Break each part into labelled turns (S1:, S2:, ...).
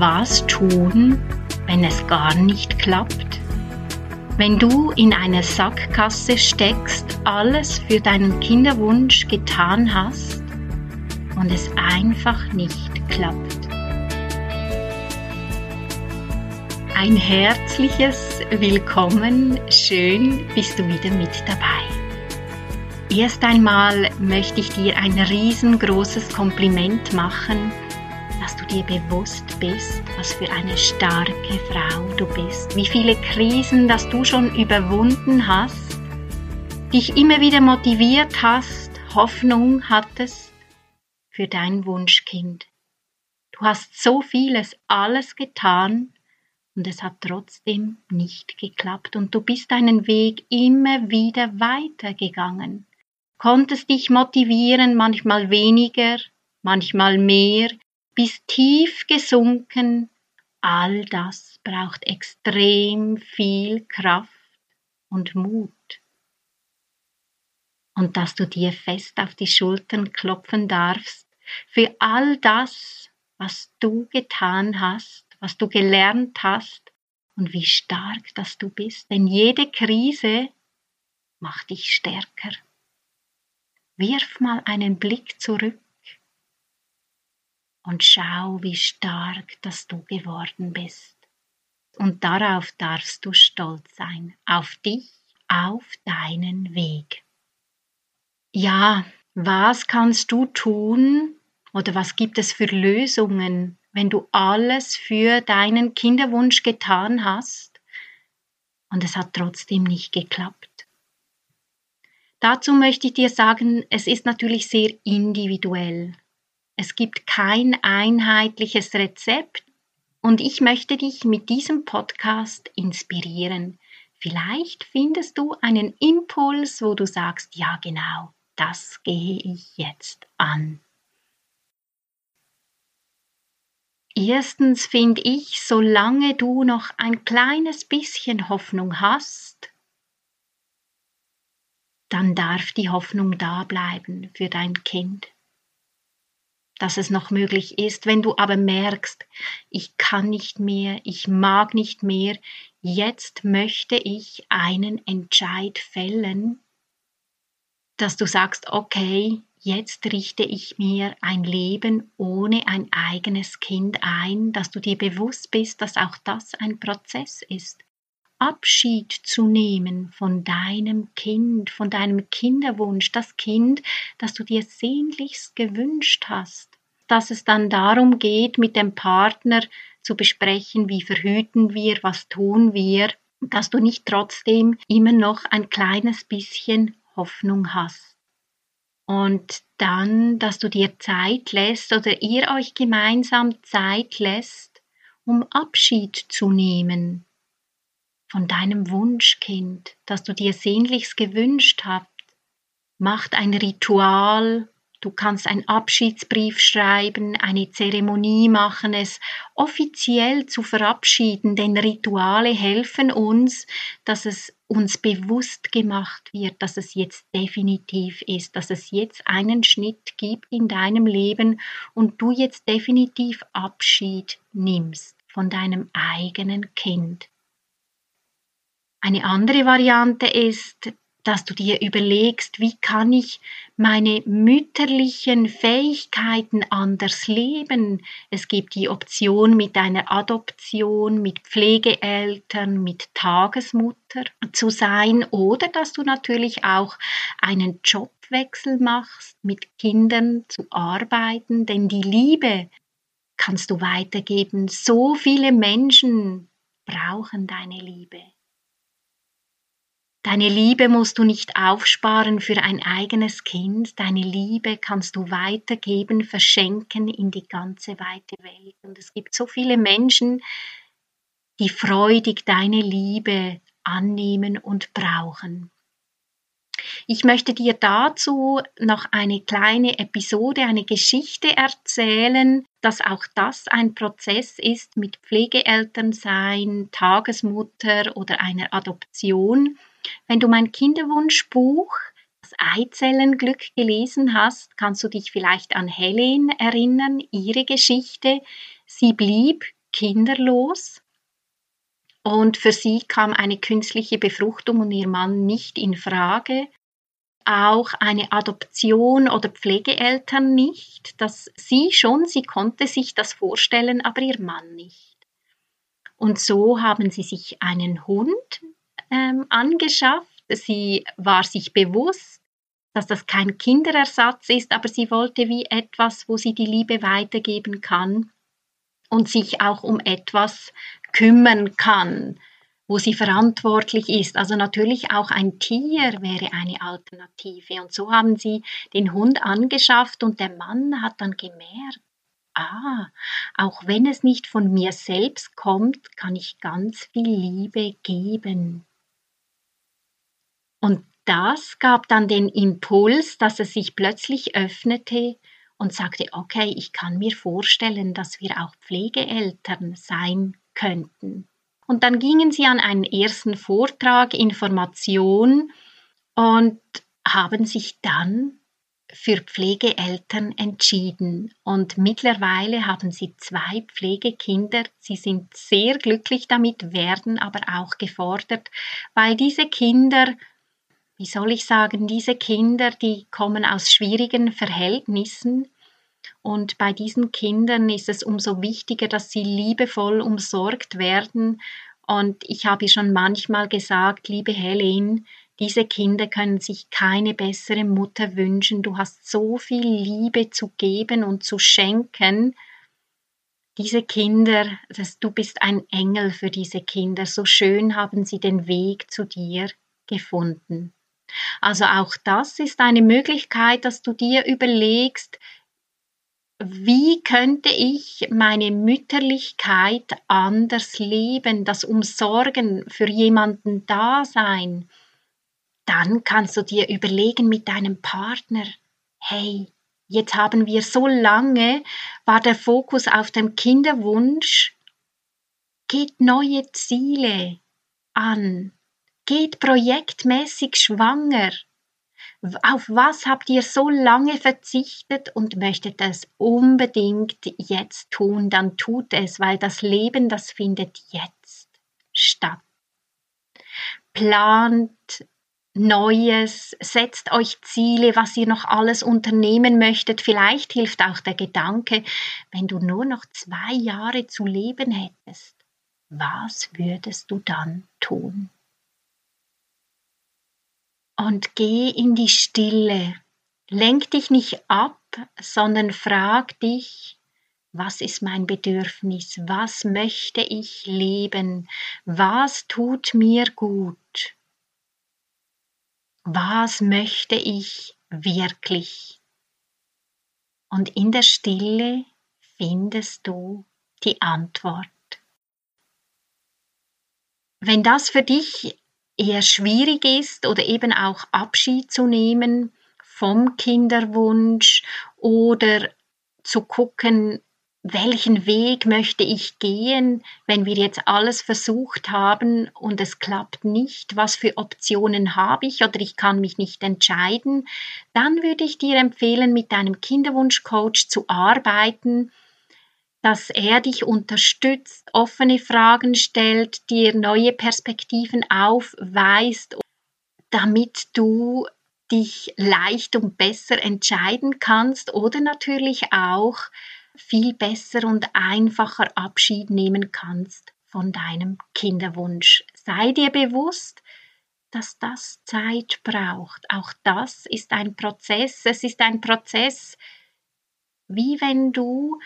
S1: was tun, wenn es gar nicht klappt? Wenn du in einer Sackgasse steckst, alles für deinen Kinderwunsch getan hast und es einfach nicht klappt. Ein herzliches Willkommen, schön bist du wieder mit dabei. Erst einmal möchte ich dir ein riesengroßes Kompliment machen dass du dir bewusst bist, was für eine starke Frau du bist, wie viele Krisen, dass du schon überwunden hast, dich immer wieder motiviert hast, Hoffnung hattest für dein Wunschkind. Du hast so vieles, alles getan und es hat trotzdem nicht geklappt. Und du bist deinen Weg immer wieder weitergegangen, konntest dich motivieren, manchmal weniger, manchmal mehr, bis tief gesunken, all das braucht extrem viel Kraft und Mut. Und dass du dir fest auf die Schultern klopfen darfst für all das, was du getan hast, was du gelernt hast und wie stark dass du bist. Denn jede Krise macht dich stärker. Wirf mal einen Blick zurück und schau, wie stark dass du geworden bist. Und darauf darfst du stolz sein, auf dich, auf deinen Weg. Ja, was kannst du tun oder was gibt es für Lösungen, wenn du alles für deinen Kinderwunsch getan hast und es hat trotzdem nicht geklappt? Dazu möchte ich dir sagen, es ist natürlich sehr individuell. Es gibt kein einheitliches Rezept und ich möchte dich mit diesem Podcast inspirieren. Vielleicht findest du einen Impuls, wo du sagst, ja genau, das gehe ich jetzt an. Erstens finde ich, solange du noch ein kleines bisschen Hoffnung hast, dann darf die Hoffnung da bleiben für dein Kind dass es noch möglich ist. Wenn du aber merkst, ich kann nicht mehr, ich mag nicht mehr, jetzt möchte ich einen Entscheid fällen, dass du sagst, okay, jetzt richte ich mir ein Leben ohne ein eigenes Kind ein, dass du dir bewusst bist, dass auch das ein Prozess ist. Abschied zu nehmen von deinem Kind, von deinem Kinderwunsch, das Kind, das du dir sehnlichst gewünscht hast, dass es dann darum geht, mit dem Partner zu besprechen, wie verhüten wir, was tun wir, dass du nicht trotzdem immer noch ein kleines bisschen Hoffnung hast. Und dann, dass du dir Zeit lässt oder ihr euch gemeinsam Zeit lässt, um Abschied zu nehmen von deinem Wunschkind, das du dir sehnlichst gewünscht habt. Macht ein Ritual, du kannst einen Abschiedsbrief schreiben, eine Zeremonie machen, es offiziell zu verabschieden, denn Rituale helfen uns, dass es uns bewusst gemacht wird, dass es jetzt definitiv ist, dass es jetzt einen Schnitt gibt in deinem Leben und du jetzt definitiv Abschied nimmst von deinem eigenen Kind. Eine andere Variante ist, dass du dir überlegst, wie kann ich meine mütterlichen Fähigkeiten anders leben. Es gibt die Option mit einer Adoption, mit Pflegeeltern, mit Tagesmutter zu sein oder dass du natürlich auch einen Jobwechsel machst, mit Kindern zu arbeiten, denn die Liebe kannst du weitergeben. So viele Menschen brauchen deine Liebe. Deine Liebe musst du nicht aufsparen für ein eigenes Kind. Deine Liebe kannst du weitergeben, verschenken in die ganze weite Welt. Und es gibt so viele Menschen, die freudig deine Liebe annehmen und brauchen. Ich möchte dir dazu noch eine kleine Episode, eine Geschichte erzählen, dass auch das ein Prozess ist mit Pflegeelternsein, Tagesmutter oder einer Adoption. Wenn du mein Kinderwunschbuch das Eizellenglück gelesen hast, kannst du dich vielleicht an Helen erinnern, ihre Geschichte. Sie blieb kinderlos und für sie kam eine künstliche Befruchtung und ihr Mann nicht in Frage. Auch eine Adoption oder Pflegeeltern nicht. dass sie schon, sie konnte sich das vorstellen, aber ihr Mann nicht. Und so haben sie sich einen Hund ähm, angeschafft. Sie war sich bewusst, dass das kein Kinderersatz ist, aber sie wollte wie etwas, wo sie die Liebe weitergeben kann und sich auch um etwas kümmern kann, wo sie verantwortlich ist. Also natürlich auch ein Tier wäre eine Alternative. Und so haben sie den Hund angeschafft und der Mann hat dann gemerkt, ah, auch wenn es nicht von mir selbst kommt, kann ich ganz viel Liebe geben. Und das gab dann den Impuls, dass es sich plötzlich öffnete und sagte, okay, ich kann mir vorstellen, dass wir auch Pflegeeltern sein könnten. Und dann gingen sie an einen ersten Vortrag, Information und haben sich dann für Pflegeeltern entschieden. Und mittlerweile haben sie zwei Pflegekinder. Sie sind sehr glücklich damit, werden aber auch gefordert, weil diese Kinder, wie soll ich sagen, diese Kinder, die kommen aus schwierigen Verhältnissen und bei diesen Kindern ist es umso wichtiger, dass sie liebevoll umsorgt werden. Und ich habe schon manchmal gesagt, liebe Helen, diese Kinder können sich keine bessere Mutter wünschen. Du hast so viel Liebe zu geben und zu schenken. Diese Kinder, das, du bist ein Engel für diese Kinder. So schön haben sie den Weg zu dir gefunden. Also auch das ist eine Möglichkeit, dass du dir überlegst, wie könnte ich meine Mütterlichkeit anders leben, das Umsorgen für jemanden da sein, dann kannst du dir überlegen mit deinem Partner, hey, jetzt haben wir so lange, war der Fokus auf dem Kinderwunsch, geht neue Ziele an, geht projektmäßig schwanger, auf was habt ihr so lange verzichtet und möchtet es unbedingt jetzt tun, dann tut es, weil das Leben, das findet jetzt statt. Plant Neues, setzt euch Ziele, was ihr noch alles unternehmen möchtet. Vielleicht hilft auch der Gedanke, wenn du nur noch zwei Jahre zu leben hättest, was würdest du dann tun? Und geh in die Stille. Lenk dich nicht ab, sondern frag dich, was ist mein Bedürfnis? Was möchte ich leben? Was tut mir gut? Was möchte ich wirklich? Und in der Stille findest du die Antwort. Wenn das für dich eher schwierig ist oder eben auch Abschied zu nehmen vom Kinderwunsch oder zu gucken, welchen Weg möchte ich gehen, wenn wir jetzt alles versucht haben und es klappt nicht, was für Optionen habe ich oder ich kann mich nicht entscheiden, dann würde ich dir empfehlen, mit deinem Kinderwunschcoach zu arbeiten, dass er dich unterstützt, offene Fragen stellt, dir neue Perspektiven aufweist, damit du dich leicht und besser entscheiden kannst oder natürlich auch viel besser und einfacher Abschied nehmen kannst von deinem Kinderwunsch. Sei dir bewusst, dass das Zeit braucht. Auch das ist ein Prozess. Es ist ein Prozess, wie wenn du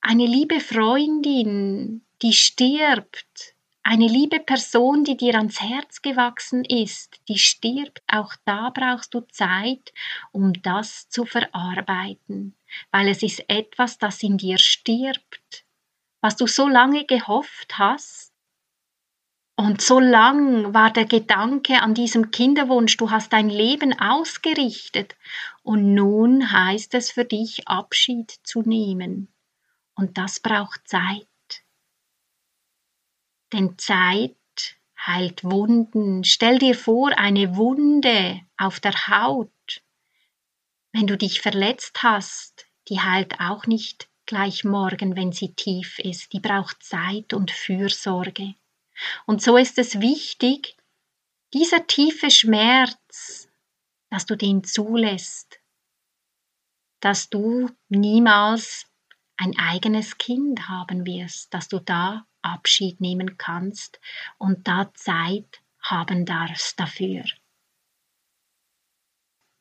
S1: eine liebe Freundin, die stirbt, eine liebe Person, die dir ans Herz gewachsen ist, die stirbt, auch da brauchst du Zeit, um das zu verarbeiten, weil es ist etwas, das in dir stirbt, was du so lange gehofft hast, Und so lang war der Gedanke an diesem Kinderwunsch, du hast dein Leben ausgerichtet und nun heißt es für dich Abschied zu nehmen. Und das braucht Zeit. Denn Zeit heilt Wunden. Stell dir vor, eine Wunde auf der Haut. Wenn du dich verletzt hast, die heilt auch nicht gleich morgen, wenn sie tief ist. Die braucht Zeit und Fürsorge. Und so ist es wichtig, dieser tiefe Schmerz, dass du den zulässt, dass du niemals ein eigenes Kind haben wirst, dass du da Abschied nehmen kannst und da Zeit haben darfst dafür.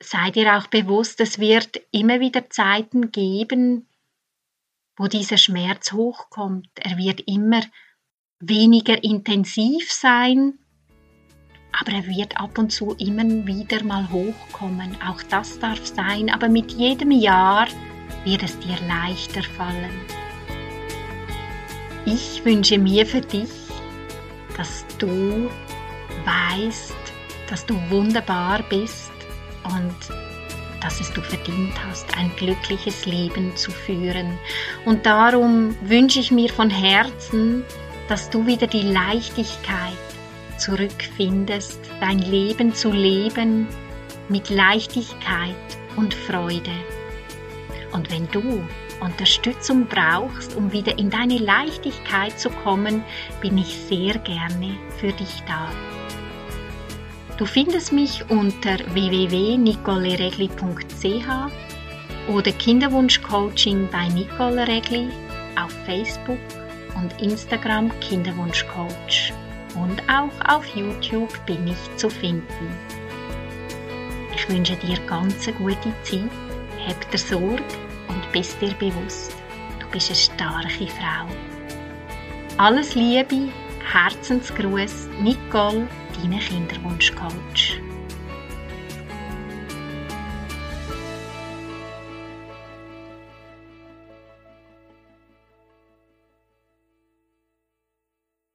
S1: Sei dir auch bewusst, es wird immer wieder Zeiten geben, wo dieser Schmerz hochkommt. Er wird immer weniger intensiv sein, aber er wird ab und zu immer wieder mal hochkommen. Auch das darf sein, aber mit jedem Jahr wird es dir leichter fallen. Ich wünsche mir für dich, dass du weißt, dass du wunderbar bist und dass es du verdient hast, ein glückliches Leben zu führen. Und darum wünsche ich mir von Herzen, dass du wieder die Leichtigkeit zurückfindest, dein Leben zu leben mit Leichtigkeit und Freude. Und wenn du Unterstützung brauchst, um wieder in deine Leichtigkeit zu kommen, bin ich sehr gerne für dich da. Du findest mich unter www.nicoleregli.ch oder Kinderwunschcoaching bei Nicole Regli auf Facebook und Instagram Kinderwunschcoach. Und auch auf YouTube bin ich zu finden. Ich wünsche dir ganz eine gute Zeit, hab dir Sorge und bist dir bewusst, du bist eine starke Frau. Alles Liebe, Herzensgruß, Nicole, deine Kinderwunschcoach.